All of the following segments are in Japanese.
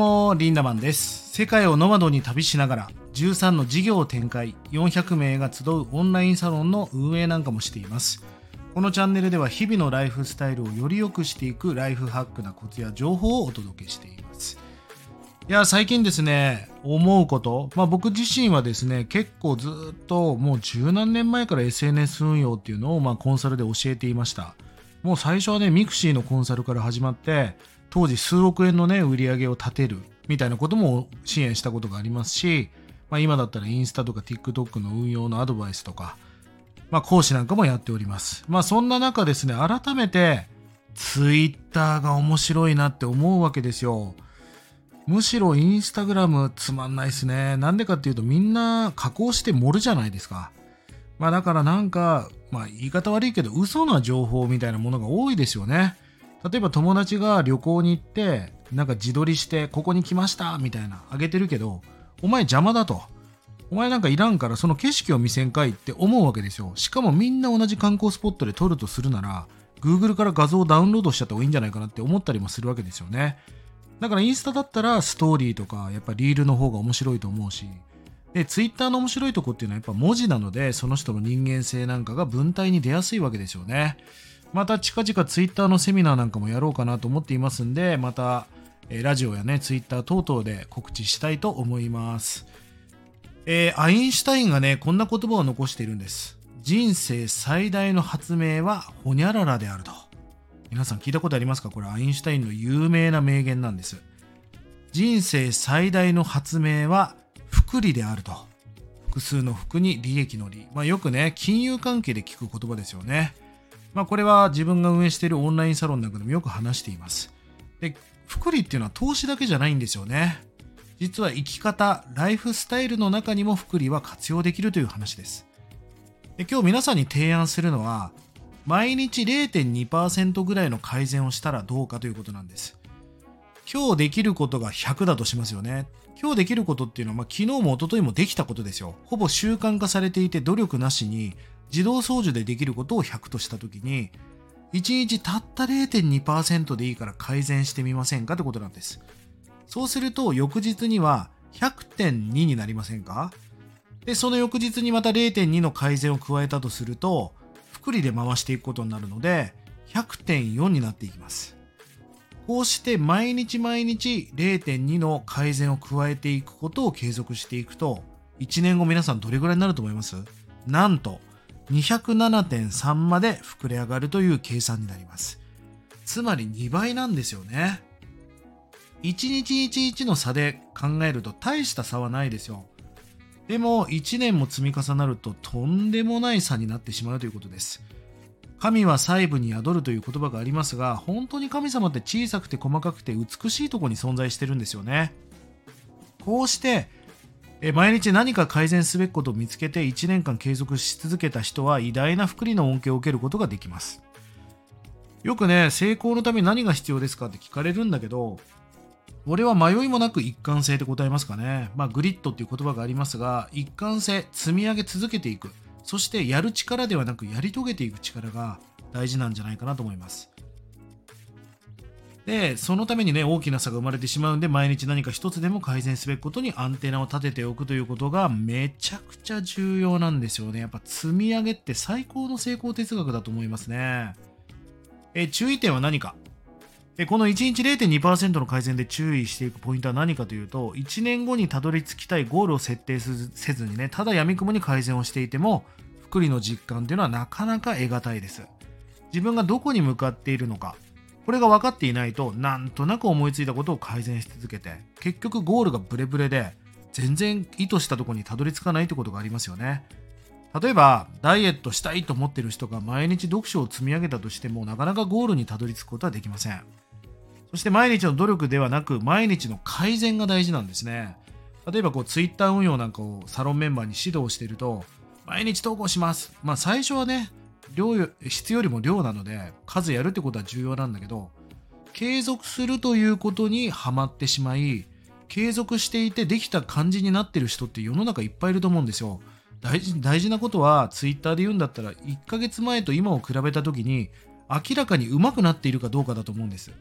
も、リンダマンです。世界をノマドに旅しながら、13の事業を展開、400名が集うオンラインサロンの運営なんかもしています。このチャンネルでは日々のライフスタイルをより良くしていくライフハックなコツや情報をお届けしています。いや、最近ですね、思うこと、まあ僕自身はですね、結構ずっともう十何年前から SNS 運用っていうのをまコンサルで教えていました。もう最初はね、ミクシーのコンサルから始まって、当時数億円のね、売り上げを立てるみたいなことも支援したことがありますし、まあ今だったらインスタとか TikTok の運用のアドバイスとか、まあ講師なんかもやっております。まあそんな中ですね、改めて Twitter が面白いなって思うわけですよ。むしろインスタグラムつまんないですね。なんでかっていうとみんな加工して盛るじゃないですか。まあだからなんか、まあ言い方悪いけど嘘な情報みたいなものが多いですよね。例えば友達が旅行に行って、なんか自撮りしてここに来ましたみたいなあげてるけど、お前邪魔だと。お前なんかいらんからその景色を見せんかいって思うわけですよ。しかもみんな同じ観光スポットで撮るとするなら、Google から画像をダウンロードしちゃった方がいいんじゃないかなって思ったりもするわけですよね。だからインスタだったらストーリーとかやっぱリールの方が面白いと思うし、で、ツイッターの面白いとこっていうのはやっぱ文字なので、その人の人間性なんかが文体に出やすいわけですよね。また近々ツイッターのセミナーなんかもやろうかなと思っていますんで、また、えラジオやね、ツイッター等々で告知したいと思います。えーアインシュタインがね、こんな言葉を残しているんです。人生最大の発明はホニャララであると。皆さん聞いたことありますか？これアインシュタインの有名な名言なんです。人生最大の発明は福利であると。複数の福に利益の利。まあよくね、金融関係で聞く言葉ですよね。まあこれは自分が運営しているオンラインサロンなんかでもよく話しています。で、福利っていうのは投資だけじゃないんですよね。実は生き方、ライフスタイルの中にも福利は活用できるという話です。で今日皆さんに提案するのは、毎日0.2%ぐらいの改善をしたらどうかということなんです。今日できることが100だとしますよね。今日できることっていうのは、まあ、昨日も一昨日もできたことですよ。ほぼ習慣化されていて努力なしに自動操縦でできることを100としたときに、1日たった0.2%でいいから改善してみませんかってことなんです。そうすると翌日には100.2になりませんか？で、その翌日にまた0.2の改善を加えたとすると、福利で回していくことになるので、100.4になっていきます。こうして毎日毎日0.2の改善を加えていくことを継続していくと、1年後皆さんどれぐらいになると思います？なんと、207.3まで膨れ上がるという計算になります。つまり2倍なんですよね。1日1日の差で考えると大した差はないですよ。でも1年も積み重なるととんでもない差になってしまうということです。神は細部に宿るという言葉がありますが、本当に神様って小さくて細かくて美しいとこに存在してるんですよね。こうして、え毎日何か改善すべきことを見つけて1年間継続し続けた人は偉大な福利の恩恵を受けることができます。よくね、成功のために何が必要ですかって聞かれるんだけど、俺は迷いもなく一貫性で答えますかね。まあ、グリッドっていう言葉がありますが、一貫性、積み上げ続けていく。そしてやる力ではなくやり遂げていく力が大事なんじゃないかなと思います。で、そのためにね、大きな差が生まれてしまうんで、毎日何か一つでも改善すべきことにアンテナを立てておくということがめちゃくちゃ重要なんですよね。やっぱ積み上げって最高の成功哲学だと思いますね。え注意点は何か？えこの1日0.2%の改善で注意していくポイントは何かというと、1年後にたどり着きたいゴールを設定せずにね、ただ闇雲に改善をしていても、福利の実感というのはなかなか得難いです。自分がどこに向かっているのか、これが分かっていないと、なんとなく思いついたことを改善し続けて、結局ゴールがブレブレで、全然意図したとこにたどり着かないってことがありますよね。例えば、ダイエットしたいと思ってる人が毎日読書を積み上げたとしても、なかなかゴールにたどり着くことはできません。そして毎日の努力ではなく、毎日の改善が大事なんですね。例えば、こう、ツイッター運用なんかをサロンメンバーに指導していると、毎日投稿します。まあ、最初はね、量よ質よりも量なので、数やるってことは重要なんだけど、継続するということにはまってしまい、継続していてできた感じになってる人って世の中いっぱいいると思うんですよ。大事大事なことは、ツイッターで言うんだったら、1ヶ月前と今を比べた時に、明らかに上手くなっているかどうかだと思うんです。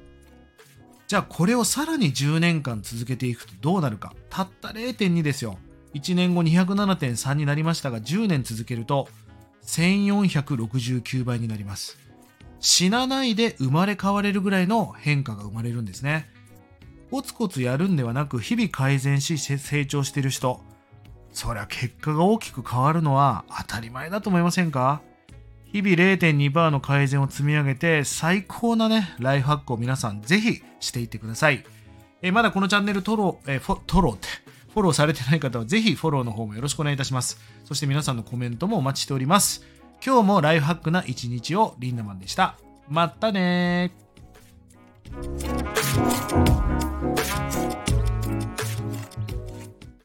じゃあこれをさらに10年間続けていくとどうなるか。たった0.2ですよ。1年後207.3になりましたが10年続けると1469倍になります。死なないで生まれ変われるぐらいの変化が生まれるんですね。コツコツやるんではなく日々改善し成長してる人、そりゃ結果が大きく変わるのは当たり前だと思いませんか？日々0.2%の改善を積み上げて最高なね、ライフハックを皆さんぜひしていってください。えまだこのチャンネルトロー、えフォトロって、フォローされてない方はぜひフォローの方もよろしくお願いいたします。そして皆さんのコメントもお待ちしております。今日もライフハックな一日をリンダマンでした。またね